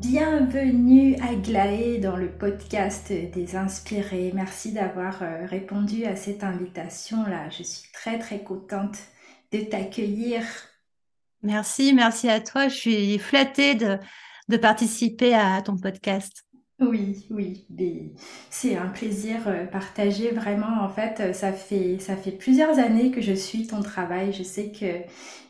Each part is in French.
Bienvenue à Glaé dans le podcast des inspirés. Merci d'avoir euh, répondu à cette invitation-là. Je suis très très contente de t'accueillir. Merci, merci à toi. Je suis flattée de participer à ton podcast. Oui, oui, c'est un plaisir euh, partagé vraiment. En fait, euh, ça fait, ça fait plusieurs années que je suis ton travail. Je sais que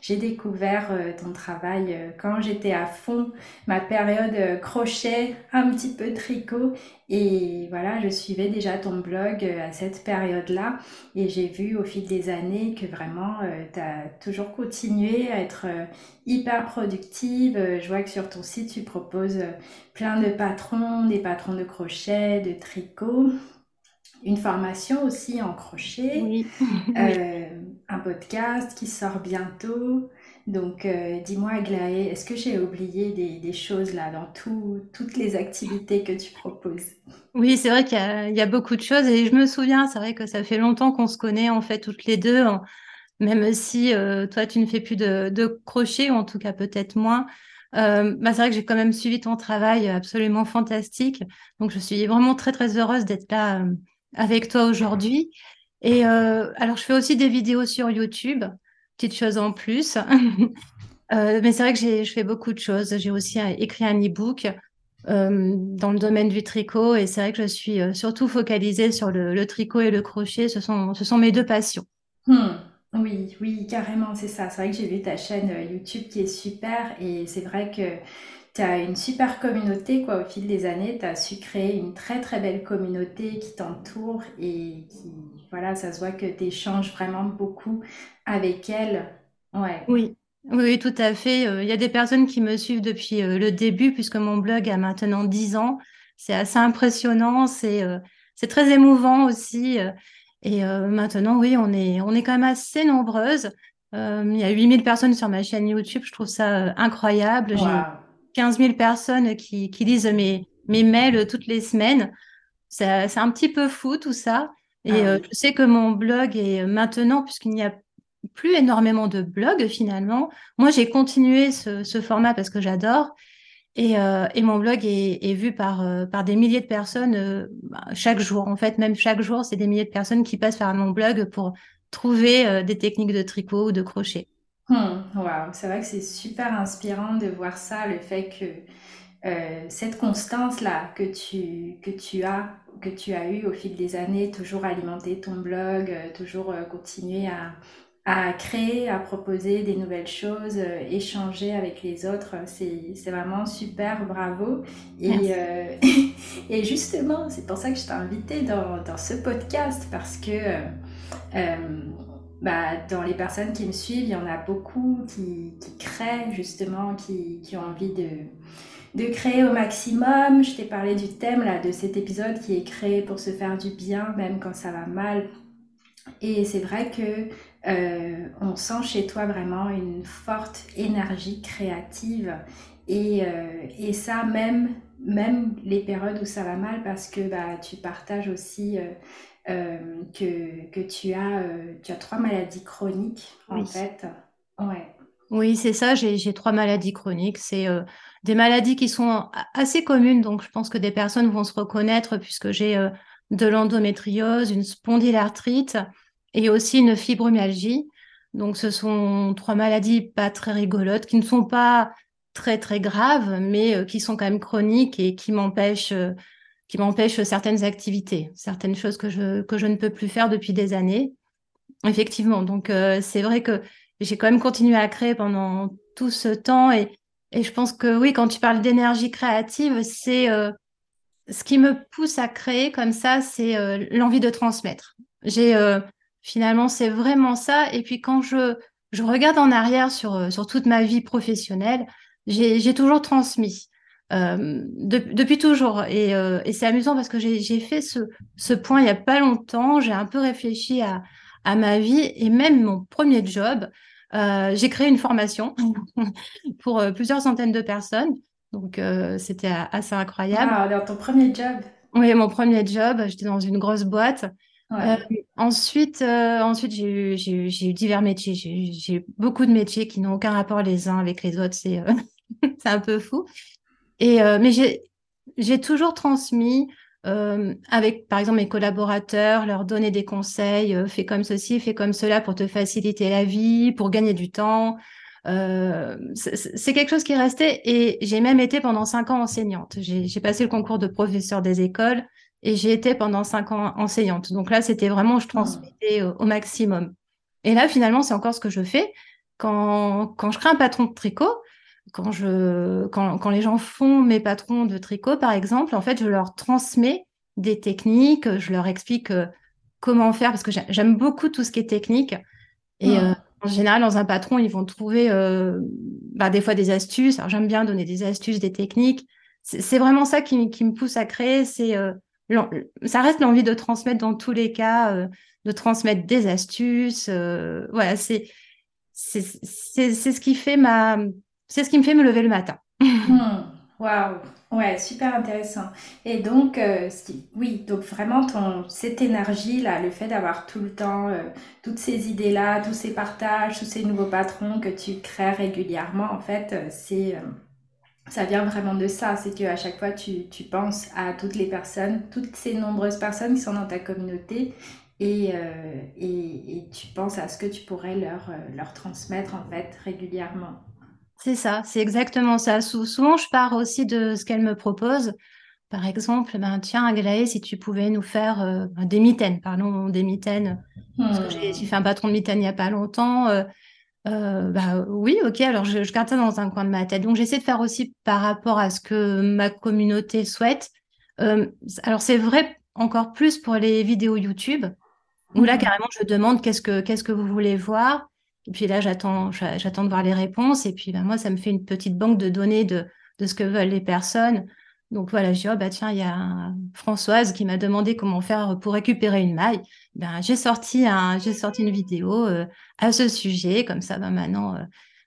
j'ai découvert euh, ton travail quand j'étais à fond, ma période crochet, un petit peu tricot. Et voilà, je suivais déjà ton blog à cette période-là. Et j'ai vu au fil des années que vraiment, tu as toujours continué à être hyper productive. Je vois que sur ton site, tu proposes plein de patrons, des patrons de crochet, de tricot, une formation aussi en crochet, euh, un podcast qui sort bientôt. Donc, euh, dis-moi, Aglaé, est-ce que j'ai oublié des, choses là dans toutes les activités que tu proposes? Oui, c'est vrai qu'il y, a beaucoup de choses et je me souviens, c'est vrai que ça fait longtemps qu'on se connaît en fait toutes les deux, même si euh, toi tu ne fais plus de, de crochet ou en tout cas peut-être moins. Euh, bah, c'est vrai que j'ai quand même suivi ton travail absolument fantastique. Donc, je suis vraiment très, très heureuse d'être là euh, avec toi aujourd'hui. Et euh, alors, je fais aussi des vidéos sur YouTube, petite chose en plus. mais c'est vrai que je fais beaucoup de choses. J'ai aussi écrit un e-book dans le domaine du tricot. Et c'est vrai que je suis surtout focalisée sur le, tricot et le crochet. Ce sont, ce sont mes deux passions. Hmm. Oui, oui, carrément, c'est ça. C'est vrai que j'ai vu ta chaîne euh, YouTube qui est super et c'est vrai que tu as une super communauté quoi au fil des années, tu as su créer une très très belle communauté qui t'entoure et qui voilà, ça se voit que tu échanges vraiment beaucoup avec elle. Ouais. Oui. Oui, tout à fait. Euh, il y a des personnes qui me suivent depuis euh, le début, puisque mon blog a maintenant 10 ans. C'est assez impressionnant, c'est c'est très émouvant aussi. Et euh, maintenant, oui, on est, on est quand même assez nombreuses. Euh, il y a 8000 personnes sur ma chaîne YouTube. Je trouve ça euh, incroyable. J'ai 15 000 personnes qui, qui lisent mes, mes mails toutes les semaines. C'est un petit peu fou tout ça. Et ah je sais que mon blog est maintenant, puisqu'il n'y a plus énormément de blogs finalement, moi j'ai continué ce, ce, format parce que j'adore. Et, euh, et, mon blog est, vu par, euh, par des milliers de personnes euh, bah, chaque jour. En fait, même chaque jour, c'est des milliers de personnes qui passent par mon blog pour trouver des techniques de tricot ou de crochet. Hmm, c'est vrai que c'est super inspirant de voir ça, le fait que cette constance-là que tu, que tu as que tu as eu au fil des années, toujours alimenter ton blog, toujours continuer à, à créer, à proposer des nouvelles choses, euh, échanger avec les autres. C'est vraiment super, bravo. Et, euh, et justement, c'est pour ça que je t'ai invité dans, dans, ce podcast parce que euh, bah, dans les personnes qui me suivent, il y en a beaucoup qui, qui créent justement, qui, qui, ont envie de de créer au maximum. Je t'ai parlé du thème là de cet épisode qui est créé pour se faire du bien même quand ça va mal. Et c'est vrai que euh, on sent chez toi vraiment une forte énergie créative et, euh, et, ça même, même les périodes où ça va mal parce que bah, tu partages aussi euh, que, que tu, as, tu as trois maladies chroniques en fait. Ouais. Oui, c'est ça, j'ai trois maladies chroniques. C'est des maladies qui sont assez communes, donc je pense que des personnes vont se reconnaître puisque j'ai de l'endométriose, une spondylarthrite, et aussi une fibromyalgie. Donc, ce sont trois maladies pas très rigolotes, qui ne sont pas très très graves, mais euh, qui sont quand même chroniques et qui m'empêchent euh, qui m'empêchent certaines activités, certaines choses que je que je ne peux plus faire depuis des années. effectivement. Donc, c'est vrai que j'ai quand même continué à créer pendant tout ce temps. Et, et je pense que oui, quand tu parles d'énergie créative, c'est ce qui me pousse à créer comme ça, c'est l'envie de transmettre. J'ai finalement, c'est vraiment ça. Et puis quand je, je regarde en arrière sur, sur toute ma vie professionnelle, j'ai toujours transmis. Euh, depuis toujours. Et, euh, et c'est amusant parce que j'ai fait ce, ce point il n'y a pas longtemps. J'ai un peu réfléchi à, à ma vie et même mon premier job. Euh, j'ai créé une formation pour plusieurs centaines de personnes. Donc, c'était assez incroyable. Ah, dans ton premier job? Oui, mon premier job. J'étais dans une grosse boîte. Ensuite, ensuite j'ai eu, eu, divers métiers. J'ai eu beaucoup de métiers qui n'ont aucun rapport les uns avec les autres. C'est un peu fou. Et, euh, mais j'ai toujours transmis euh, avec, par exemple, mes collaborateurs, leur donner des conseils, euh, fais comme ceci, fais comme cela pour te faciliter la vie, pour gagner du temps. c'est quelque chose qui est resté et j'ai même été pendant cinq ans enseignante. J'ai passé le concours de professeur des écoles et j'ai été pendant cinq ans enseignante. Donc là, c'était vraiment, je transmettais au, maximum. Et là, finalement, c'est encore ce que je fais. Quand, quand je crée un patron de tricot, quand, je, quand, quand, les gens font mes patrons de tricot, par exemple, en fait, je leur transmets des techniques, je leur explique euh, comment faire, parce que j'aime beaucoup tout ce qui est technique. Et euh, en général, dans un patron, ils vont trouver euh, bah, des fois des astuces. Alors, j'aime bien donner des astuces, des techniques. C'est vraiment ça qui, qui, me pousse à créer. C'est ça reste l'envie de transmettre dans tous les cas, de transmettre des astuces. voilà, c'est c'est ce qui fait ma c'est ce qui me fait me lever le matin. Hmm. Waouh, ouais, super intéressant. Et donc, euh, oui, donc vraiment ton, cette énergie-là, le fait d'avoir tout le temps euh, toutes ces idées-là, tous ces partages, tous ces nouveaux patrons que tu crées régulièrement, en fait, euh, c'est, ça vient vraiment de ça. C'est qu'à chaque fois, tu, tu, penses à toutes les personnes, toutes ces nombreuses personnes qui sont dans ta communauté et, et, et tu penses à ce que tu pourrais leur, leur transmettre, en fait, régulièrement. C'est ça, c'est exactement ça. souvent, je pars aussi de ce qu'elle me propose. Par exemple, ben, tiens, Aglaé, si tu pouvais nous faire euh, des mitaines, parlons des mitaines, que j'ai fait un patron de mitaines il n'y a pas longtemps. Euh, euh, bah, oui, ok, alors je, garde ça dans un coin de ma tête. Donc, j'essaie de faire aussi par rapport à ce que ma communauté souhaite. alors, c'est vrai encore plus pour les vidéos YouTube, où là, carrément, je demande qu'est-ce que, qu'est-ce que vous voulez voir. Et puis là, j'attends, j'attends de voir les réponses. Et puis, ben, moi, ça me fait une petite banque de données de, de ce que veulent les personnes. Donc voilà, je dis, oh, bah, tiens, il y a Françoise qui m'a demandé comment faire pour récupérer une maille. Ben, j'ai sorti, un, j'ai sorti une vidéo euh, à ce sujet. Comme ça, ben, maintenant, euh,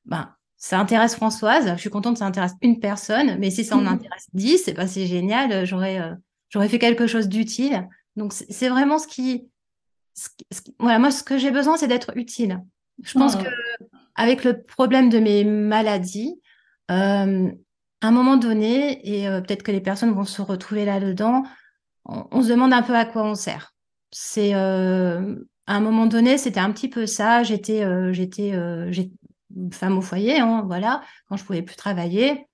ben, ça intéresse Françoise. Je suis contente que ça intéresse une personne. Mais si ça en mmh intéresse dix, c'est, ben, c'est génial. J'aurais, euh, j'aurais fait quelque chose d'utile. Donc, c'est, vraiment ce qui, ce voilà, moi, ce que j'ai besoin, c'est d'être utile. Je pense que avec le problème de mes maladies, euh, à un moment donné, et euh, peut-être que les personnes vont se retrouver là-dedans, on, se demande un peu à quoi on sert. C'est euh, à un moment donné, c'était un petit peu ça. J'étais, j'étais, femme au foyer, hein, voilà, quand je pouvais plus travailler.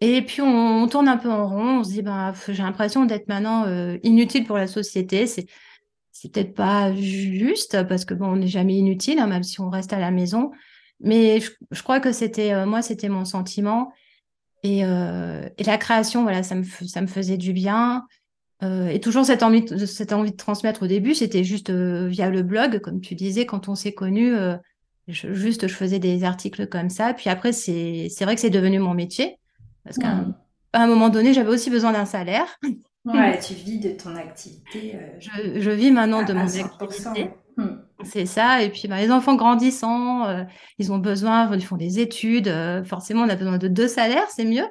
Et puis on, tourne un peu en rond. On se dit, ben, j'ai l'impression d'être maintenant inutile pour la société. C'est c'est peut-être pas juste parce que bon, on n'est jamais inutile, hein, même si on reste à la maison. Mais je, crois que c'était euh, moi, c'était mon sentiment. Et, euh, et, la création, voilà, ça me, ça me faisait du bien. Euh, et toujours cette envie, de, cette envie de transmettre au début, c'était juste via le blog, comme tu disais, quand on s'est connus, juste je faisais des articles comme ça. Puis après, c'est vrai que c'est devenu mon métier. Parce qu'à un, un moment donné, j'avais aussi besoin d'un salaire. Ouais, tu vis de ton activité. Euh, je, vis maintenant de mon activité. C'est ça. Et puis, bah, les enfants grandissant, euh, ils ont besoin, ils font des études. Euh, forcément, on a besoin de deux salaires, c'est mieux.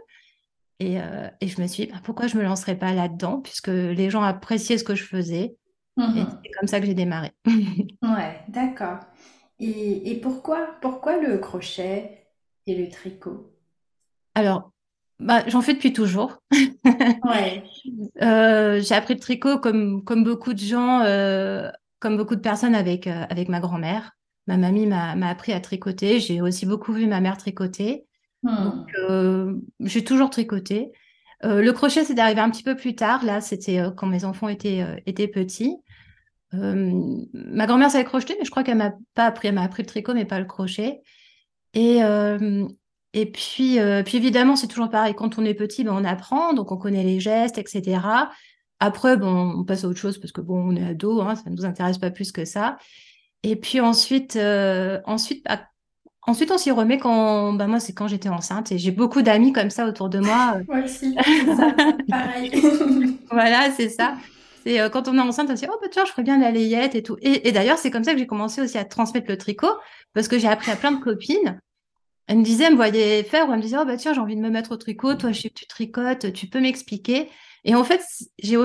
Et, et, je me suis dit, bah, pourquoi je ne me lancerais pas là-dedans, puisque les gens appréciaient ce que je faisais. Et mhm. c'est comme ça que j'ai démarré. ouais, d'accord. Et, et, pourquoi, pourquoi le crochet et le tricot? Alors, bah, j'en fais depuis toujours. Ouais. Euh, j'ai appris le tricot comme, comme beaucoup de gens, euh, comme beaucoup de personnes avec, euh, avec ma grand-mère. Ma mamie m'a appris à tricoter. J'ai aussi beaucoup vu ma mère tricoter. Donc, hmm. j'ai toujours tricoté. le crochet, c'est arrivé un petit peu plus tard. Là, c'était quand mes enfants étaient, étaient petits. ma grand-mère savait crocheter, mais je crois qu'elle m'a pas appris. Elle m'a appris le tricot, mais pas le crochet. Et, et puis, puis évidemment, c'est toujours pareil. Quand on est petit, ben, on apprend, donc on connaît les gestes, etc. Après, bon, on passe à autre chose parce que bon, on est ado, hein, ça ne nous intéresse pas plus que ça. Et puis ensuite, ensuite, bah, ensuite, on s'y remet quand, bah, moi, c'est quand j'étais enceinte et j'ai beaucoup d'amis comme ça autour de moi. moi aussi, ça, pareil. voilà, c'est ça. C'est quand on est enceinte, on se dit, oh, bah, tiens, je ferais bien la layette et tout. Et, d'ailleurs, c'est comme ça que j'ai commencé aussi à transmettre le tricot parce que j'ai appris à plein de copines. Elles me disaient, elles me voyaient faire ou elles me disaient, oh, bah, tiens, j'ai envie de me mettre au tricot. Toi, je sais que tu tricotes, tu peux m'expliquer. Et en fait, j'ai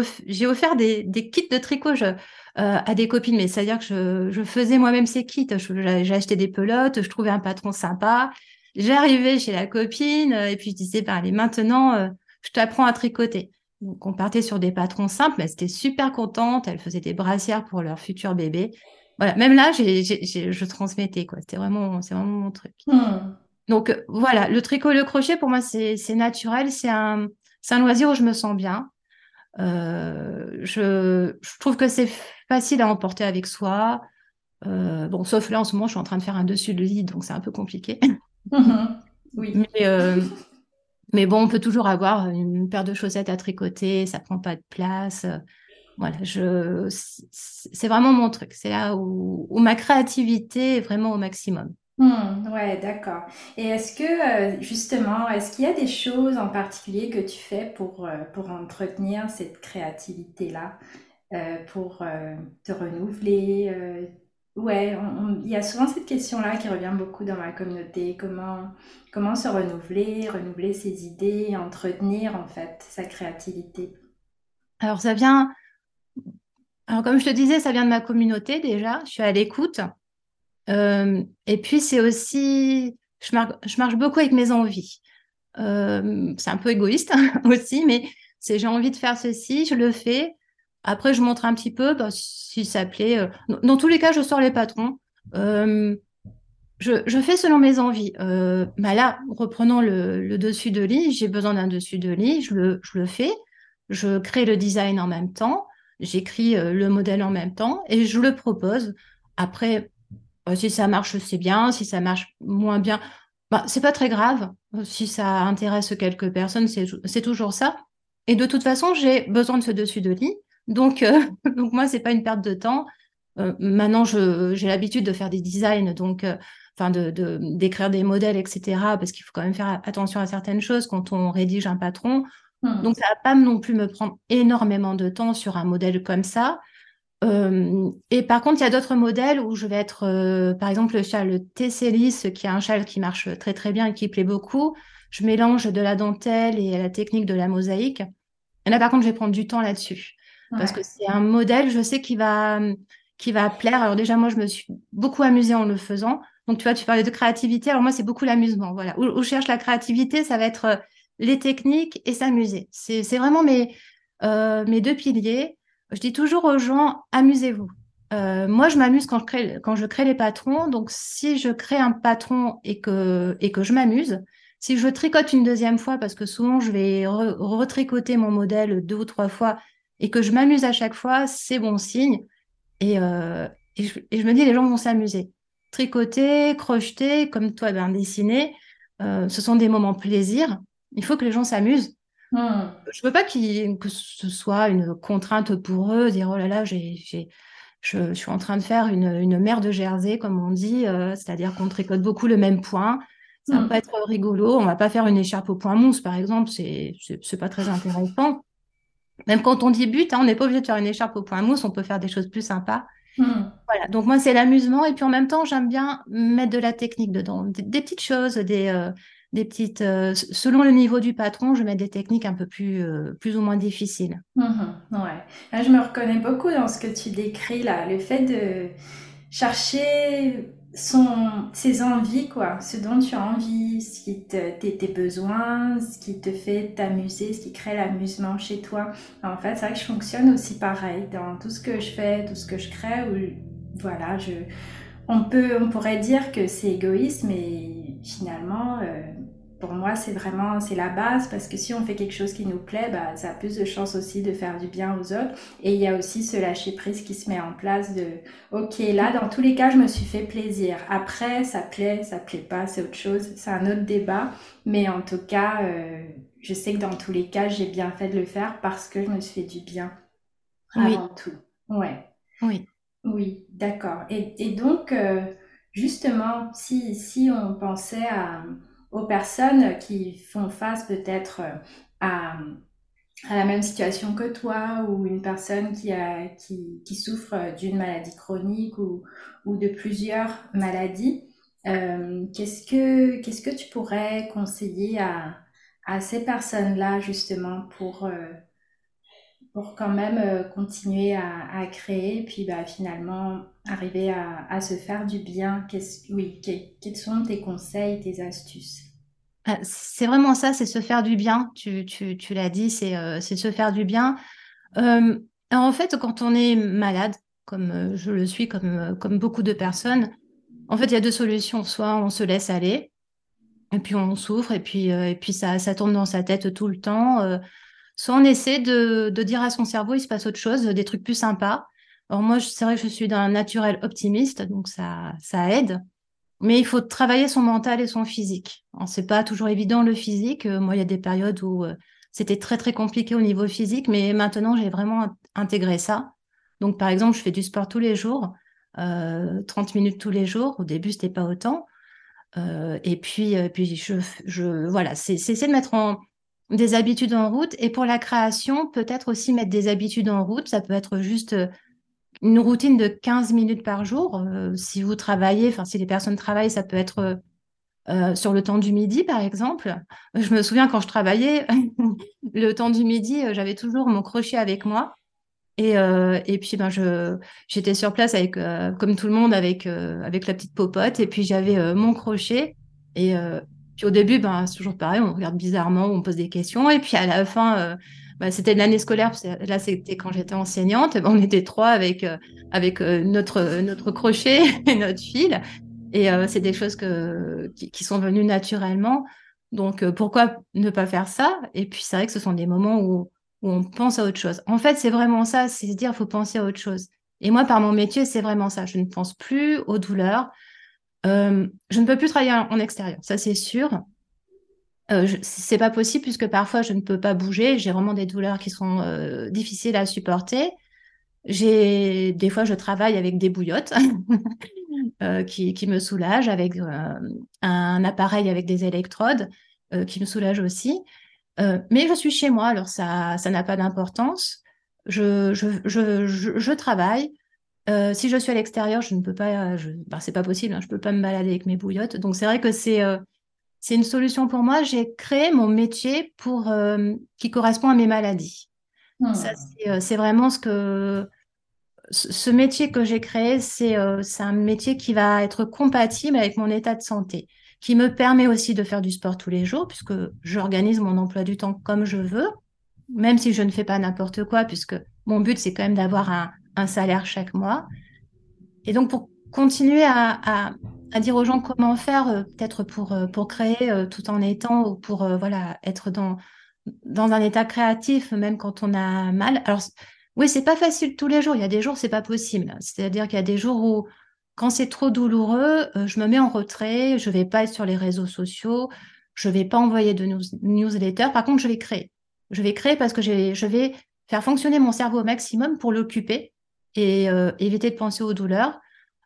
offert des, kits de tricot je, euh, à des copines, mais c'est-à-dire que je, faisais moi-même ces kits. J'ai acheté des pelotes, je trouvais un patron sympa. J'arrivais chez la copine euh, et puis je disais, bah, allez, maintenant, euh, je t'apprends à tricoter. Donc, on partait sur des patrons simples, mais c'était super contente. Elle faisait des brassières pour leur futur bébé. Voilà, même là, je transmettais, quoi. C'était vraiment, c'est vraiment mon truc. Hmm. Donc, voilà, le tricot, le crochet, pour moi, c'est naturel. C'est un, c'est un loisir où je me sens bien. Euh, je, trouve que c'est facile à emporter avec soi. Euh, bon, sauf là, en ce moment, je suis en train de faire un dessus de lit, donc c'est un peu compliqué. oui. Mais, euh, mais, bon, on peut toujours avoir une paire de chaussettes à tricoter, ça prend pas de place. Voilà, je, c'est vraiment mon truc. C'est là où, où ma créativité est vraiment au maximum. Hmm, ouais, d'accord. Et est-ce que, euh, justement, est-ce qu'il y a des choses en particulier que tu fais pour, euh, pour entretenir cette créativité-là, euh, pour te renouveler? ouais, il y a souvent cette question-là qui revient beaucoup dans ma communauté. Comment, comment se renouveler, renouveler ses idées, entretenir en fait sa créativité? Alors, ça vient, alors comme je te disais, ça vient de ma communauté déjà. Je suis à l'écoute. Euh, et puis, c'est aussi, je, marche beaucoup avec mes envies. Euh, c'est un peu égoïste aussi, mais j'ai envie de faire ceci, je le fais. Après, je montre un petit peu bah, si ça plaît. Euh, dans tous les cas, je sors les patrons. je, fais selon mes envies. bah là, reprenons le, dessus de lit, j'ai besoin d'un dessus de lit, je le fais. Je crée le design en même temps, j'écris le modèle en même temps et je le propose. Après, bah, si ça marche, c'est bien. Si ça marche moins bien, bah, c'est pas très grave. Si ça intéresse quelques personnes, c'est toujours ça. Et de toute façon, j'ai besoin de ce dessus de lit. Donc, euh, donc moi, c'est pas une perte de temps. Euh, maintenant, j'ai l'habitude de faire des designs, donc, euh, enfin, de, d'écrire des modèles, etc. Parce qu'il faut quand même faire attention à certaines choses quand on rédige un patron. Hmm. Donc, ça va pas non plus me prendre énormément de temps sur un modèle comme ça. Euh, et par contre, il y a d'autres modèles où je vais être, euh, par exemple, le châle Tesselis, qui est un châle qui marche très très bien et qui plaît beaucoup. Je mélange de la dentelle et la technique de la mosaïque. Et là, par contre, je vais prendre du temps là-dessus. Parce que c'est un modèle, je sais, qui va, qui va plaire. Alors déjà, moi, je me suis beaucoup amusée en le faisant. Donc, tu vois, tu parlais de créativité. Alors moi, c'est beaucoup l'amusement. Voilà. Où, je cherche la créativité, ça va être euh, les techniques et s'amuser. C'est vraiment mes, mes deux piliers. Je dis toujours aux gens, amusez-vous. Euh, moi, je m'amuse quand je, crée, les patrons. Donc, si je crée un patron et que, je m'amuse, si je tricote une deuxième fois, parce que souvent, je vais retricoter mon modèle deux ou trois fois et que je m'amuse à chaque fois, c'est bon signe. Et, euh, je, me dis, les gens vont s'amuser. Tricoter, crocheter, comme toi, ben, dessiner, euh, ce sont des moments plaisir. Il faut que les gens s'amusent. Hmm. Je veux pas que ce soit une contrainte pour eux, dire oh là là, j'ai, je, suis en train de faire une, une mer de Jersey, comme on dit, euh, c'est-à-dire qu'on tricote beaucoup le même point. Ça va hmm. pas être rigolo. On va pas faire une écharpe au point mousse, par exemple. C'est, c'est, pas très intéressant. Même quand on débute, hein, on n'est pas obligé de faire une écharpe au point mousse. On peut faire des choses plus sympas. Hmm. Voilà. Donc moi, c'est l'amusement. Et puis en même temps, j'aime bien mettre de la technique dedans. Des, petites choses, des, euh, petites. Euh, selon le niveau du patron, je mets des techniques un peu plus, euh, plus ou moins difficiles. Mhm, ouais. je me reconnais beaucoup dans ce que tu décris là, le fait de chercher son, ses envies, quoi, ce dont tu as envie, ce qui te, tes, tes besoins, ce qui te fait t'amuser, ce qui crée l'amusement chez toi. En fait, c'est vrai que je fonctionne aussi pareil dans tout ce que je fais, tout ce que je crée, où, voilà, je, on, peut, on pourrait dire que c'est égoïste, mais finalement, euh, pour moi, c'est vraiment c'est la base parce que si on fait quelque chose qui nous plaît, bah, ça a plus de chances aussi de faire du bien aux autres. Et il y a aussi ce lâcher prise qui se met en place de OK, là, dans tous les cas, je me suis fait plaisir. Après, ça plaît, ça plaît pas, c'est autre chose, c'est un autre débat. Mais en tout cas, euh, je sais que dans tous les cas, j'ai bien fait de le faire parce que je me suis fait du bien avant tout. Ouais. Oui. Oui, d'accord. Et, et donc, euh, justement, si, si on pensait à aux personnes qui font face peut-être euh, à, la même situation que toi ou une personne qui, a, qui, souffre d'une maladie chronique ou, ou, de plusieurs maladies. Euh, qu'est-ce, que, qu'est-ce que tu pourrais conseiller à, à ces personnes-là justement pour, euh, pour quand même continuer à, créer puis bah, finalement arriver à, se faire du bien? Oui, quels sont tes conseils, tes astuces? C'est vraiment ça, c'est se faire du bien. Tu, tu, tu l'as dit, c'est euh, se faire du bien. En fait, quand on est malade, comme euh, je le suis, comme, euh, comme beaucoup de personnes, en fait, il y a deux solutions. Soit on se laisse aller, et puis on souffre, et puis, et puis ça, ça dans sa tête tout le temps. soit on essaie de, de dire à son cerveau, il se passe autre chose, des trucs plus sympas. Alors moi, c'est vrai que je suis d'un naturel optimiste, donc ça, ça aide. Mais il faut travailler son mental et son physique. C'est pas toujours évident le physique. Euh, moi, il y a des périodes où euh, c'était très très compliqué au niveau physique, mais maintenant j'ai vraiment intégré ça. Donc par exemple, je fais du sport tous les jours, euh, 30 minutes tous les jours. Au début, c'était pas autant. Euh, et puis, euh, puis je, je voilà, c'est de mettre en, des habitudes en route. Et pour la création, peut-être aussi mettre des habitudes en route. Ça peut être juste une routine de 15 minutes par jour. Euh, si vous travaillez, enfin si les personnes travaillent, ça peut être euh, euh, sur le temps du midi, par exemple. Je me souviens quand je travaillais, le temps du midi, j'avais toujours mon crochet avec moi. Et, et puis ben je j'étais sur place avec comme tout le monde avec avec la petite popote et puis j'avais mon crochet et puis au début ben c'est toujours pareil on regarde bizarrement on pose des questions et puis à la fin bah, c'était l'année scolaire, là c'était quand j'étais enseignante, on était trois avec, euh, avec euh, notre, crochet et notre fil. Et euh, c'est des choses qui, sont venues naturellement. Donc pourquoi ne pas faire ça? Et puis c'est vrai que ce sont des moments où, on pense à autre chose. En fait, c'est vraiment ça, c'est se dire il faut penser à autre chose. Et moi, par mon métier, c'est vraiment ça. Je ne pense plus aux douleurs. je ne peux plus travailler en extérieur, ça c'est sûr. Euh, c'est pas possible puisque parfois je ne peux pas bouger. J'ai vraiment des douleurs qui sont euh, difficiles à supporter. J'ai des fois je travaille avec des bouillottes euh, qui, qui, me soulagent, avec euh, un appareil avec des électrodes qui me soulagent aussi. mais je suis chez moi, alors ça ça n'a pas d'importance. Je, je, je, je, travaille. si je suis à l'extérieur, je ne peux pas. Ben, c'est pas possible. Hein, je peux pas me balader avec mes bouillottes. Donc c'est vrai que c'est c'est une solution pour moi. J'ai créé mon métier pour euh, qui correspond à mes maladies. Hmm. Euh, c'est vraiment ce que ce métier que j'ai créé, euh, c'est un métier qui va être compatible avec mon état de santé, qui me permet aussi de faire du sport tous les jours, puisque j'organise mon emploi du temps comme je veux, même si je ne fais pas n'importe quoi, puisque mon but, c'est quand même d'avoir un, un, salaire chaque mois. Et donc, pour continuer à, à, à dire aux gens comment faire, euh, peut-être pour, euh, pour créer euh, tout en étant, ou pour voilà, être dans, dans un état créatif, même quand on a mal. Alors, oui, c'est pas facile tous les jours. Il y a des jours, c'est pas possible. C'est-à-dire qu'il y a des jours où, quand c'est trop douloureux, je me mets en retrait, je vais pas être sur les réseaux sociaux, je vais pas envoyer de news newsletter. Par contre, je vais créer. Je vais créer parce que je vais faire fonctionner mon cerveau au maximum pour l'occuper et éviter de penser aux douleurs.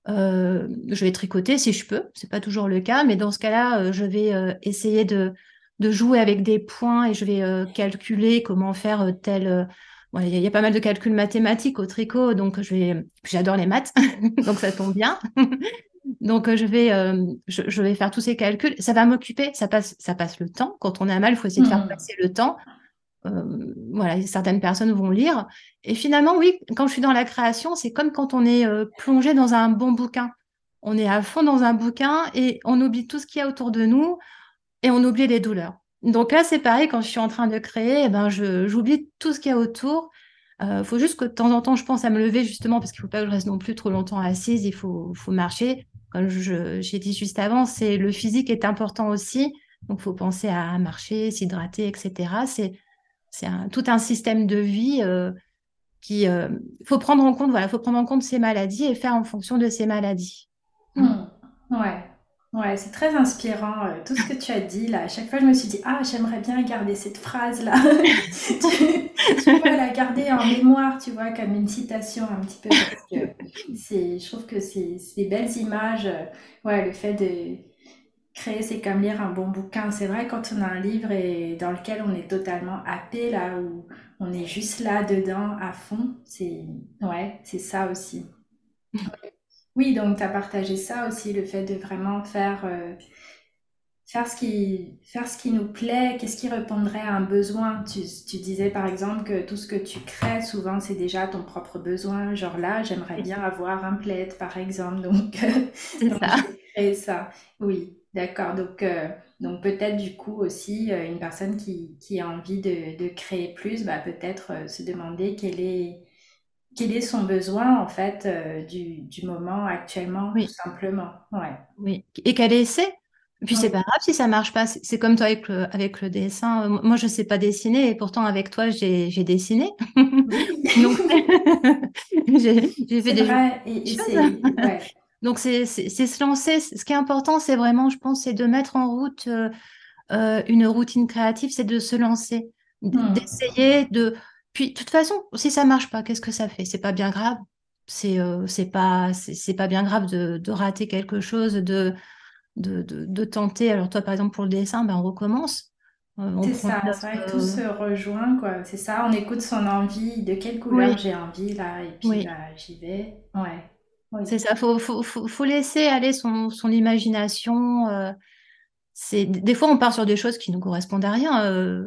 Euh, je vais tricoter si je peux, c'est pas toujours le cas, mais dans ce cas-là, euh, je vais euh, essayer de, de, jouer avec des points et je vais calculer comment faire tel. il y, a pas mal de calculs mathématiques au tricot, donc je vais. J'adore les maths, donc ça tombe bien. donc je vais, je, je, vais faire tous ces calculs. Ça va m'occuper, ça passe, ça passe le temps. Quand on a mal, il faut essayer de faire mmh. passer le temps. Euh, voilà, certaines personnes vont lire. Et finalement, oui, quand je suis dans la création, c'est comme quand on est euh, plongé dans un bon bouquin. On est à fond dans un bouquin et on oublie tout ce qu'il y a autour de nous et on oublie les douleurs. Donc là, c'est pareil, quand je suis en train de créer, eh ben, j'oublie tout ce qu'il y a autour. Il euh, faut juste que de temps en temps, je pense à me lever justement parce qu'il ne faut pas que je reste non plus trop longtemps assise, il faut, faut marcher. Comme j'ai dit juste avant, c'est le physique est important aussi. Donc, il faut penser à marcher, s'hydrater, etc. C'est c'est tout un système de vie euh, qui euh, faut prendre en compte. Voilà, faut prendre en compte ces maladies et faire en fonction de ces maladies. Hmm. Ouais. Ouais, c'est très inspirant euh, tout ce que tu as dit là. À chaque fois, je me suis dit, ah, j'aimerais bien garder cette phrase-là. tu, tu peux la garder en mémoire, tu vois, comme une citation un petit peu. Parce que c'est, je trouve que c'est des belles images. ouais, le fait de créer, c'est comme lire un bon bouquin. C'est vrai quand on a un livre et dans lequel on est totalement happé, là, où on est juste là dedans à fond, c'est ouais, c'est ça aussi. Oui, donc tu as partagé ça aussi, le fait de vraiment faire, euh, faire, ce qui, faire ce qui nous plaît, qu'est-ce qui répondrait à un besoin. Tu, tu, disais par exemple que tout ce que tu crées, souvent, c'est déjà ton propre besoin. Genre là, j'aimerais bien avoir un plaid, par exemple. Donc, c'est ça. ça. Oui, d'accord. Donc, euh, donc peut-être du coup aussi, euh, une personne qui, qui a envie de, de créer plus, bah, peut-être se demander est quel est son besoin en fait euh, du, du, moment actuellement, tout simplement. Ouais. Oui, et qu'elle essaie. Puis c'est pas grave si ça marche pas. C'est comme toi avec le, avec le dessin. Euh, moi, je sais pas dessiner et pourtant avec toi, j'ai dessiné. Donc, j'ai fait des vrai, et. Donc c'est se lancer. Ce qui est important, c'est vraiment, je pense, c'est de mettre en route euh, une routine créative, c'est de se lancer, hmm. d'essayer de puis, de toute façon, si ça marche pas, qu'est-ce que ça fait? C'est pas bien grave. C'est euh, pas c'est pas bien grave de, de, rater quelque chose, de, de, de, tenter. Alors toi, par exemple, pour le dessin, ben on recommence. Euh, c'est ça, c'est vrai que tout se rejoint, quoi. C'est ça, on écoute son envie, de quelle couleur j'ai envie, là, et puis bah, j'y vais. Ouais. C'est ça, faut, faut, faut, faut, laisser aller son, son imagination. Euh, c'est des fois on part sur des choses qui ne correspondent à rien. Euh,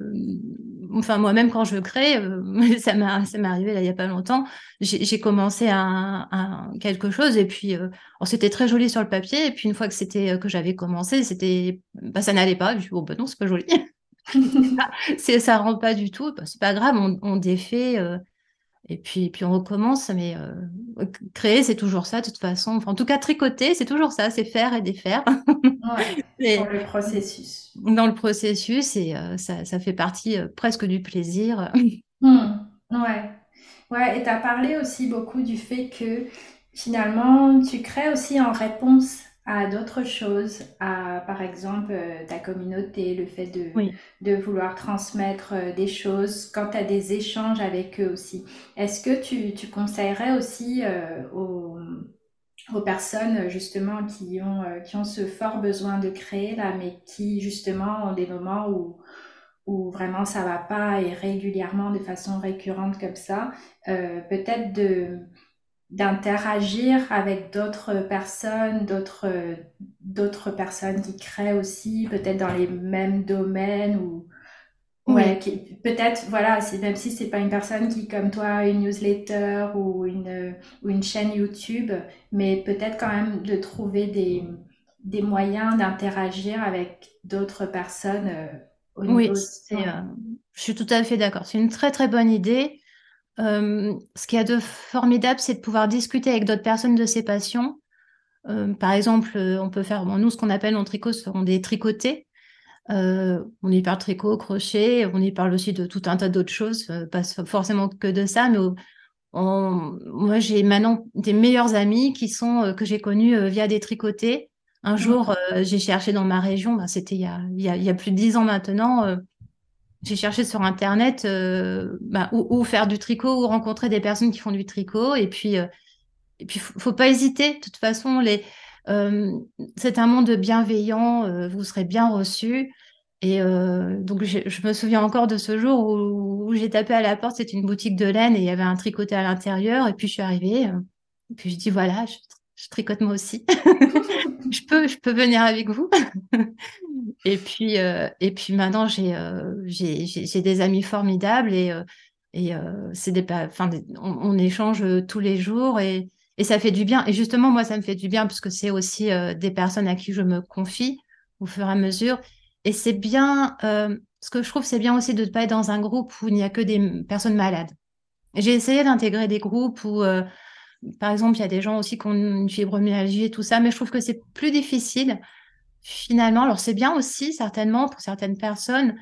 enfin moi-même quand je crée, euh, ça m'est ça m'est arrivé là il y a pas longtemps. J'ai commencé un, quelque chose et puis euh, c'était très joli sur le papier et puis une fois que c'était que j'avais commencé, c'était bah, ça n'allait pas. Je oh bah non c'est pas joli. ça rentre pas du tout. Bah, c'est pas grave, on, on défait. Et puis, puis on recommence, mais créer, c'est toujours ça, de toute façon. en tout cas, tricoter, c'est toujours ça, c'est faire et défaire. Ouais, dans le processus. Dans le processus, et ça, ça, fait partie presque du plaisir. Mmh, ouais. ouais, et tu as parlé aussi beaucoup du fait que finalement, tu crées aussi en réponse à d'autres choses, à par exemple euh, ta communauté, le fait de, de vouloir transmettre euh, des choses, quand tu as des échanges avec eux aussi. Est-ce que tu, tu, conseillerais aussi euh, aux, aux, personnes justement qui ont, qui ont ce fort besoin de créer là, mais qui justement ont des moments où, où vraiment ça va pas et régulièrement de façon récurrente comme ça, peut-être de d'interagir avec d'autres personnes, d'autres d'autres personnes qui créent aussi, peut-être dans les mêmes domaines ou ouais, peut-être voilà, même si c'est pas une personne qui comme toi a une newsletter ou une ou une chaîne YouTube, mais peut-être quand même de trouver des des moyens d'interagir avec d'autres personnes euh, au oui, euh, je suis tout à fait d'accord. C'est une très très bonne idée. Euh, ce qu'il y a de formidable, c'est de pouvoir discuter avec d'autres personnes de ces passions. Euh, par exemple, euh, on peut faire, bon, nous, ce qu'on appelle en tricot, ce sont des tricotés. on y parle tricot, crochet, on y parle aussi de tout un tas d'autres choses, pas forcément que de ça, mais moi, j'ai maintenant des meilleurs amis qui sont, que j'ai connus via des tricotés. Un jour, j'ai cherché dans ma région, ben, c'était il, il, il y a, plus de dix ans maintenant, j'ai cherché sur Internet euh, bah, où, faire du tricot ou rencontrer des personnes qui font du tricot. Et puis, euh, et puis faut pas hésiter. De toute façon, les, euh, c'est un monde bienveillant. Euh, vous serez bien reçus. Et donc, je me souviens encore de ce jour où, j'ai tapé à la porte. C'était une boutique de laine et il y avait un tricoté à l'intérieur. Et puis, je suis arrivée. et puis, je dis voilà, je tricote moi aussi. je peux, je peux venir avec vous. et puis, euh, et puis maintenant, j'ai, euh, j'ai, j'ai des amis formidables et, euh, c'est des, enfin, on, échange tous les jours et, et ça fait du bien. Et justement, moi, ça me fait du bien parce que c'est aussi des personnes à qui je me confie au fur et à mesure. Et c'est bien, ce que je trouve, c'est bien aussi de ne pas être dans un groupe où il n'y a que des personnes malades. J'ai essayé d'intégrer des groupes où par exemple, il y a des gens aussi qui ont une fibromyalgie et tout ça, mais je trouve que c'est plus difficile finalement, alors c'est bien aussi, certainement, pour certaines personnes,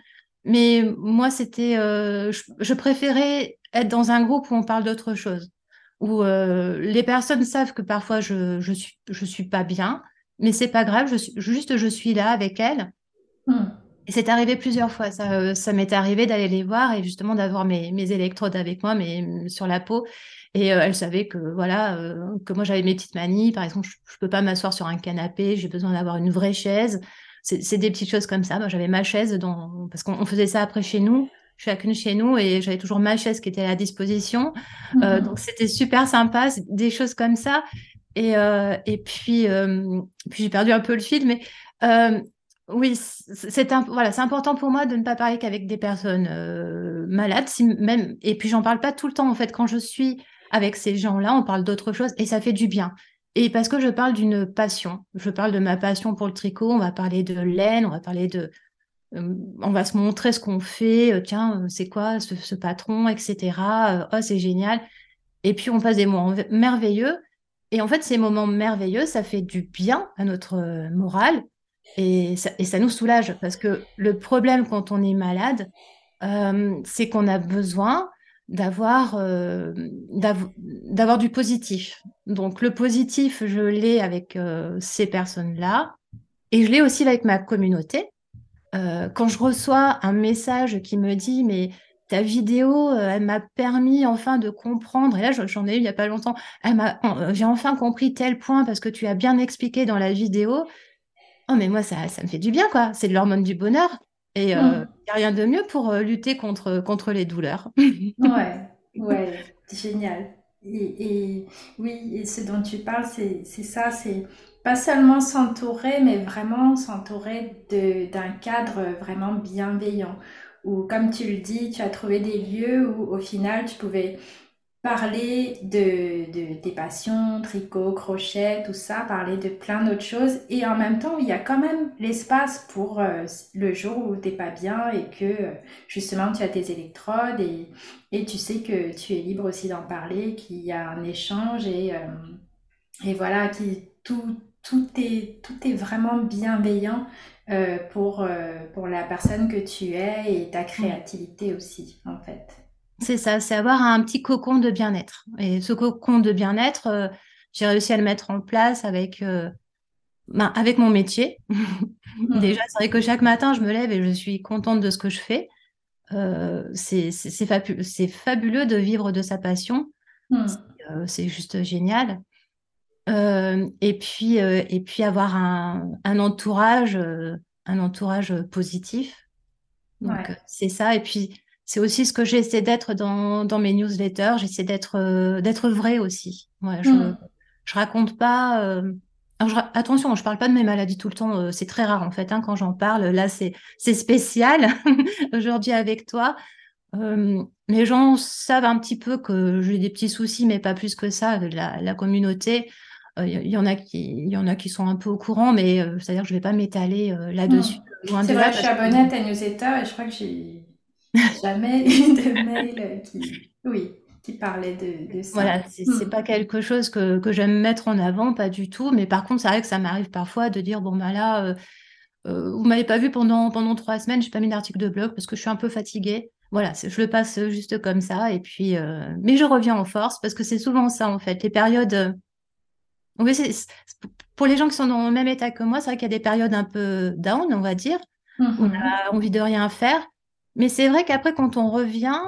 mais moi, c'était, euh, je, préférais être dans un groupe où on parle d'autre chose, où euh, les personnes savent que parfois je, je suis, je suis pas bien, mais c'est pas grave, je suis, juste je suis là avec elles. Hmm. Et c'est arrivé plusieurs fois. Ça, euh, ça m'est arrivé d'aller les voir et justement d'avoir mes, mes électrodes avec moi, mais sur la peau. Et euh, elle savait que voilà euh, que moi j'avais mes petites manies. Par exemple, je, ne peux pas m'asseoir sur un canapé. J'ai besoin d'avoir une vraie chaise. C'est des petites choses comme ça. Moi, j'avais ma chaise dans parce qu'on faisait ça après chez nous, chacune chez nous, et j'avais toujours ma chaise qui était à la disposition. Mhm. donc c'était super sympa, des choses comme ça. Et, et puis, puis j'ai perdu un peu le fil, mais oui, c'est voilà, important pour moi de ne pas parler qu'avec des personnes euh, malades, si même et puis j'en parle pas tout le temps en fait quand je suis avec ces gens-là, on parle d'autre chose et ça fait du bien. Et parce que je parle d'une passion, je parle de ma passion pour le tricot, on va parler de laine, on va parler de euh, on va se montrer ce qu'on fait, euh, tiens, c'est quoi ce, patron, etc. oh, c'est génial. Et puis on passe des moments merveilleux. Et en fait, ces moments merveilleux, ça fait du bien à notre morale et ça, nous soulage parce que le problème quand on est malade, euh, c'est qu'on a besoin d'avoir euh, d'avoir du positif. Donc le positif, je l'ai avec euh, ces personnes-là et je l'ai aussi avec ma communauté. quand je reçois un message qui me dit mais ta vidéo, elle m'a permis enfin de comprendre, et là j'en ai eu il n'y a pas longtemps, j'ai enfin compris tel point parce que tu as bien expliqué dans la vidéo, Oh, mais moi, ça, ça me fait du bien, quoi. C'est de l'hormone du bonheur. Et il n'y euh, a rien de mieux pour euh, lutter contre, contre les douleurs. ouais, ouais, génial. Et, oui, et ce dont tu parles, c'est ça, c'est pas seulement s'entourer, mais vraiment s'entourer d'un cadre vraiment bienveillant. Où, comme tu le dis, tu as trouvé des lieux où, au final, tu pouvais parler de, de, tes passions, tricot, crochet, tout ça, parler de plein d'autres choses. Et en même temps, il y a quand même l'espace pour euh, le jour où t'es pas bien et que euh, justement tu as tes électrodes et, et, tu sais que tu es libre aussi d'en parler, qu'il y a un échange et, euh, et voilà, qui, tout, tout, est, tout est vraiment bienveillant pour, pour la personne que tu es et ta créativité aussi, en fait. C'est ça, c'est avoir un petit cocon de bien-être. Et ce cocon de bien-être, euh, j'ai réussi à le mettre en place avec, euh, ben, avec mon métier. Mmh. Déjà, c'est vrai que chaque matin, je me lève et je suis contente de ce que je fais. Euh, c'est fabuleux de vivre de sa passion. Mmh. C'est juste génial. et, puis, et puis avoir un, entourage, un entourage positif. Donc, c'est ça. Et puis, c'est aussi ce que j'essaie d'être dans, dans, mes newsletters. J'essaie d'être euh, d'être vrai aussi. je, ne hmm. raconte pas. Euh, attention, je parle pas de mes maladies tout le temps. Euh, c'est très rare en fait hein, quand j'en parle. Là, c'est c'est spécial aujourd'hui avec toi. les gens savent un petit peu que j'ai des petits soucis, mais pas plus que ça. La, la communauté, il y, en a qui, il y en a qui sont un peu au courant, mais c'est-à-dire que je vais pas m'étaler là-dessus. Hmm. C'est vrai, je suis abonnée à ta newsletter et je crois que j'ai jamais eu de mail qui, oui, qui parlait de, ça. Voilà, c'est hmm. pas quelque chose que, que j'aime mettre en avant, pas du tout. Mais par contre, c'est vrai que ça m'arrive parfois de dire bon, bah là, euh, euh, vous m'avez pas vu pendant, pendant trois semaines, j'ai pas mis d'article de blog parce que je suis un peu fatiguée. Voilà, je le passe juste comme ça. Et puis, euh, mais je reviens en force parce que c'est souvent ça, en fait. Les périodes. Oui, pour les gens qui sont dans le même état que moi, c'est vrai qu'il y a des périodes un peu down, on va dire, on mhm. a envie de rien faire. Mais c'est vrai qu'après, quand on revient,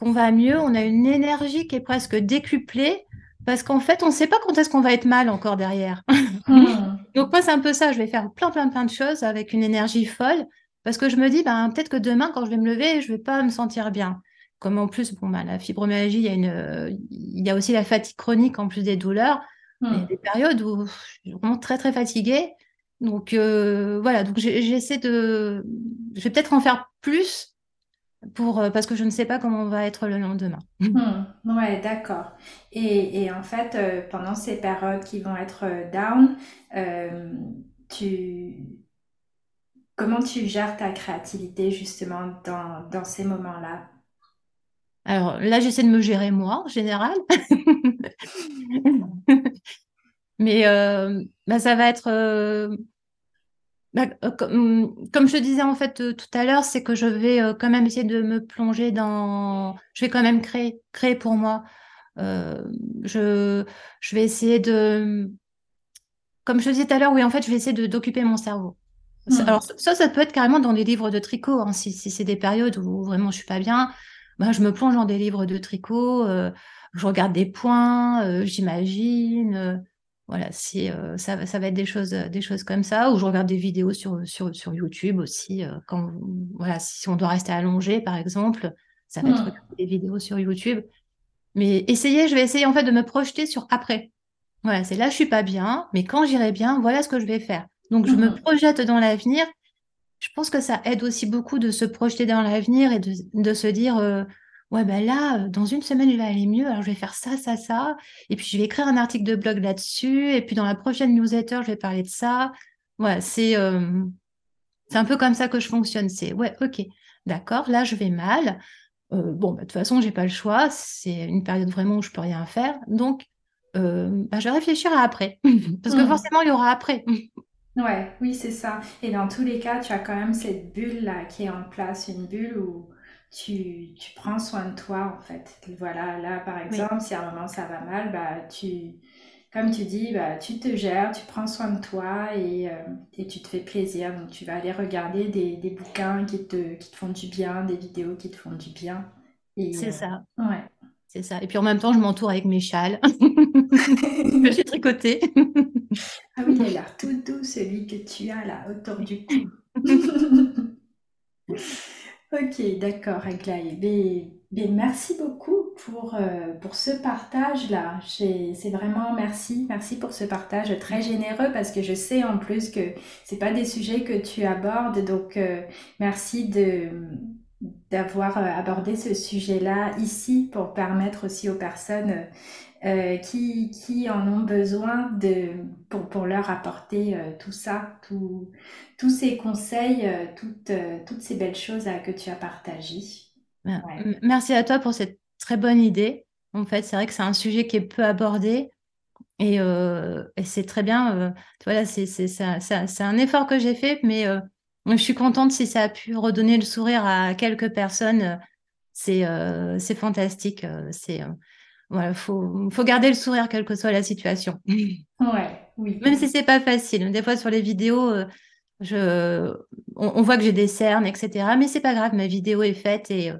qu'on va mieux, on a une énergie qui est presque décuplée parce qu'en fait, on ne sait pas quand est-ce qu'on va être mal encore derrière. Hmm. Donc moi, c'est un peu ça. Je vais faire plein, plein, plein de choses avec une énergie folle parce que je me dis, ben, peut-être que demain, quand je vais me lever, je ne vais pas me sentir bien. Comme en plus, bon, ben, la fibromyalgie, il y, a une, il y a aussi la fatigue chronique en plus des douleurs. Il y a hmm. des périodes où je suis vraiment très, très fatiguée. Donc euh, voilà, donc j'essaie de, je vais peut-être en faire plus pour euh, parce que je ne sais pas comment on va être le lendemain. Hmm, ouais, d'accord. Et, et, en fait, euh, pendant ces périodes qui vont être down, tu comment tu gères ta créativité justement dans, dans ces moments-là? Alors là, j'essaie de me gérer moi en général. Mais bah, ça va être Bah, euh, comme, comme je te disais en fait euh, tout à l'heure, c'est que je vais euh, quand même essayer de me plonger dans. Je vais quand même créer, créer pour moi. Euh, je, je vais essayer de. Comme je te disais tout à l'heure, oui, en fait, je vais essayer d'occuper mon cerveau. Hmm. Alors ça, ça peut être carrément dans des livres de tricot. hein, si si c'est des périodes où vraiment je suis pas bien, bah, je me plonge dans des livres de tricot. euh, je regarde des points, euh, j'imagine. Euh, voilà, si euh, ça, va- ça va être des choses, des choses comme ça, ou je regarde des vidéos sur, sur, sur YouTube aussi. euh, quand, voilà, si on doit rester allongé, par exemple, ça va être Hmm. des vidéos sur YouTube. Mais essayer, je vais essayer en fait de me projeter sur après. Voilà, c'est là, je suis pas bien, mais quand j'irai bien, voilà ce que je vais faire. Donc, je me Hmm. projette dans l'avenir. Je pense que ça aide aussi beaucoup de se projeter dans l'avenir et de, de se dire, euh, ouais, ben là, euh, dans une semaine, je vais aller mieux, alors je vais faire ça, ça, ça. Et puis, je vais écrire un article de blog là-dessus. Et puis, dans la prochaine newsletter, je vais parler de ça. Voilà, c'est euh, c'est un peu comme ça que je fonctionne. C'est, ouais, ok, d'accord, là, je vais mal. Euh, bon, bah, de toute façon, j'ai pas le choix. C'est une période vraiment où je peux rien faire. Donc, euh, bah, je vais réfléchir à après. Parce que Hmm. forcément, il y aura après. Ouais, oui, c'est ça. Et dans tous les cas, tu as quand même cette bulle-là qui est en place, une bulle où tu, tu prends soin de toi, en fait. Voilà, là, par Oui, exemple, si à un moment ça va mal, bah, tu, comme tu dis, bah, tu te gères, tu prends soin de toi et, euh, et tu te fais plaisir. Donc, tu vas aller regarder des, des bouquins qui te, qui te font du bien, des vidéos qui te font du bien. C'est ça. euh, ouais. C'est ça. Et puis en même temps, je m'entoure avec mes châles que j'ai tricotés. Ah oui, il a l'air tout doux, celui que tu as là, autour du cou. Ok, d'accord, Aglaé. Ben, merci beaucoup pour, euh, pour ce partage-là. C'est vraiment merci, merci pour ce partage très généreux parce que je sais en plus que c'est pas des sujets que tu abordes, donc euh, merci de d'avoir euh, abordé ce sujet-là ici pour permettre aussi aux personnes euh, qui, qui en ont besoin de, pour, pour leur apporter euh, tout ça, tout, tous ces conseils, euh, toutes, toutes ces belles choses que tu as partagées. Ouais. Merci à toi pour cette très bonne idée. En fait, c'est vrai que c'est un sujet qui est peu abordé et, et c'est très bien. voilà, c'est c'est ça- ça- c'est un effort que j'ai fait, mais je suis contente si ça a pu redonner le sourire à quelques personnes. C'est euh, fantastique. euh, C'est euh, voilà, faut faut garder le sourire quelle que soit la situation. Ouais, oui. Même si c'est pas facile. Des fois sur les vidéos, je, on, on voit que j'ai des cernes, etc. Mais c'est pas grave, ma vidéo est faite et,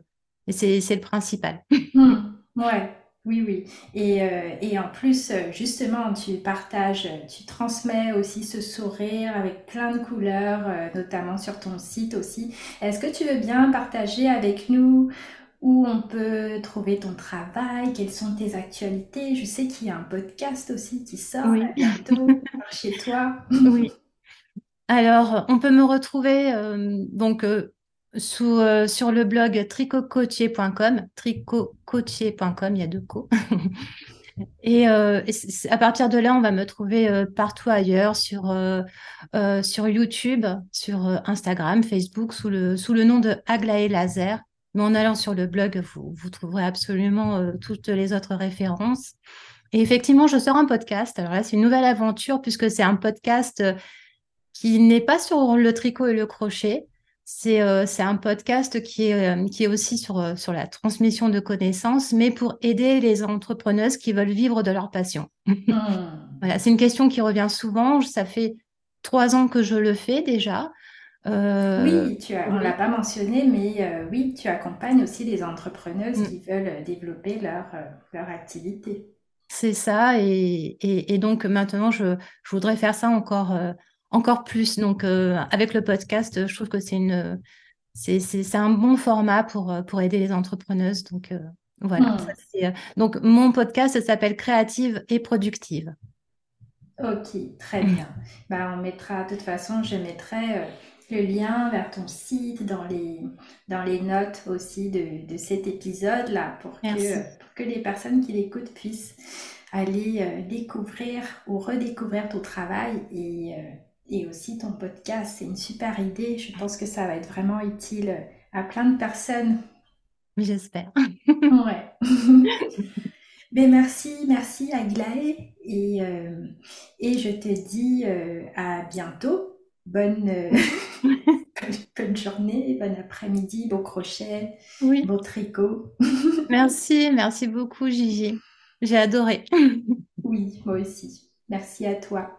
et c'est le principal. Hmm, ouais, oui, oui. Et, euh, et en plus, euh, justement, tu partages, tu transmets aussi ce sourire avec plein de couleurs, euh, notamment sur ton site aussi. Est-ce que tu veux bien partager avec nous où on peut trouver ton travail, quelles sont tes actualités? Je sais qu'il y a un podcast aussi qui sort Oui, bientôt chez toi. oui. Alors, on peut me retrouver euh, donc euh, euh, sur le blog tricotcoachier.com, tricotcoachier.com, il y a deux co. Et, euh, à partir de là, on va me trouver euh, partout ailleurs, sur, sur YouTube, sur Instagram, Facebook, sous le, sous le nom de Aglaé Laser. Mais en allant sur le blog, vous, vous trouverez absolument toutes les autres références. Et effectivement, je sors un podcast. Alors là, c'est une nouvelle aventure puisque c'est un podcast qui n'est pas sur le tricot et le crochet. C'est euh, c'est un podcast qui est, euh, qui est aussi sur, euh, sur la transmission de connaissances, mais pour aider les entrepreneuses qui veulent vivre de leur passion. Hmm. Voilà, c'est une question qui revient souvent. Ça fait trois ans que je le fais déjà. Euh, Oui, tu as, on l'a oui, pas mentionné, mais euh, oui, tu accompagnes aussi les entrepreneuses mm, qui veulent développer leur, leur activité. c'est ça. Et, et, et donc maintenant, je, je voudrais faire ça encore, euh, encore plus. Donc euh, avec le podcast, je trouve que c'est une, c'est, un bon format pour, euh, pour aider les entrepreneuses. Donc euh, voilà. Ça, Hmm. donc mon podcast s'appelle Créative et Productive. Ok, très bien. Bah, on mettra, de toute façon, je mettrai euh, le lien vers ton site dans les, dans les notes aussi de, de cet épisode-là pour que, pour que les personnes qui l'écoutent puissent aller euh, découvrir ou redécouvrir ton travail et, euh, et aussi ton podcast. C'est une super idée. Je pense que ça va être vraiment utile à plein de personnes. J'espère. Ouais. Ben merci, merci Aglaé et, euh, et je te dis euh, à bientôt. bonne, bonne journée, bon après-midi, bon crochet, Oui, bon tricot. merci, merci beaucoup, Gigi. J'ai adoré. Oui, moi aussi. Merci à toi.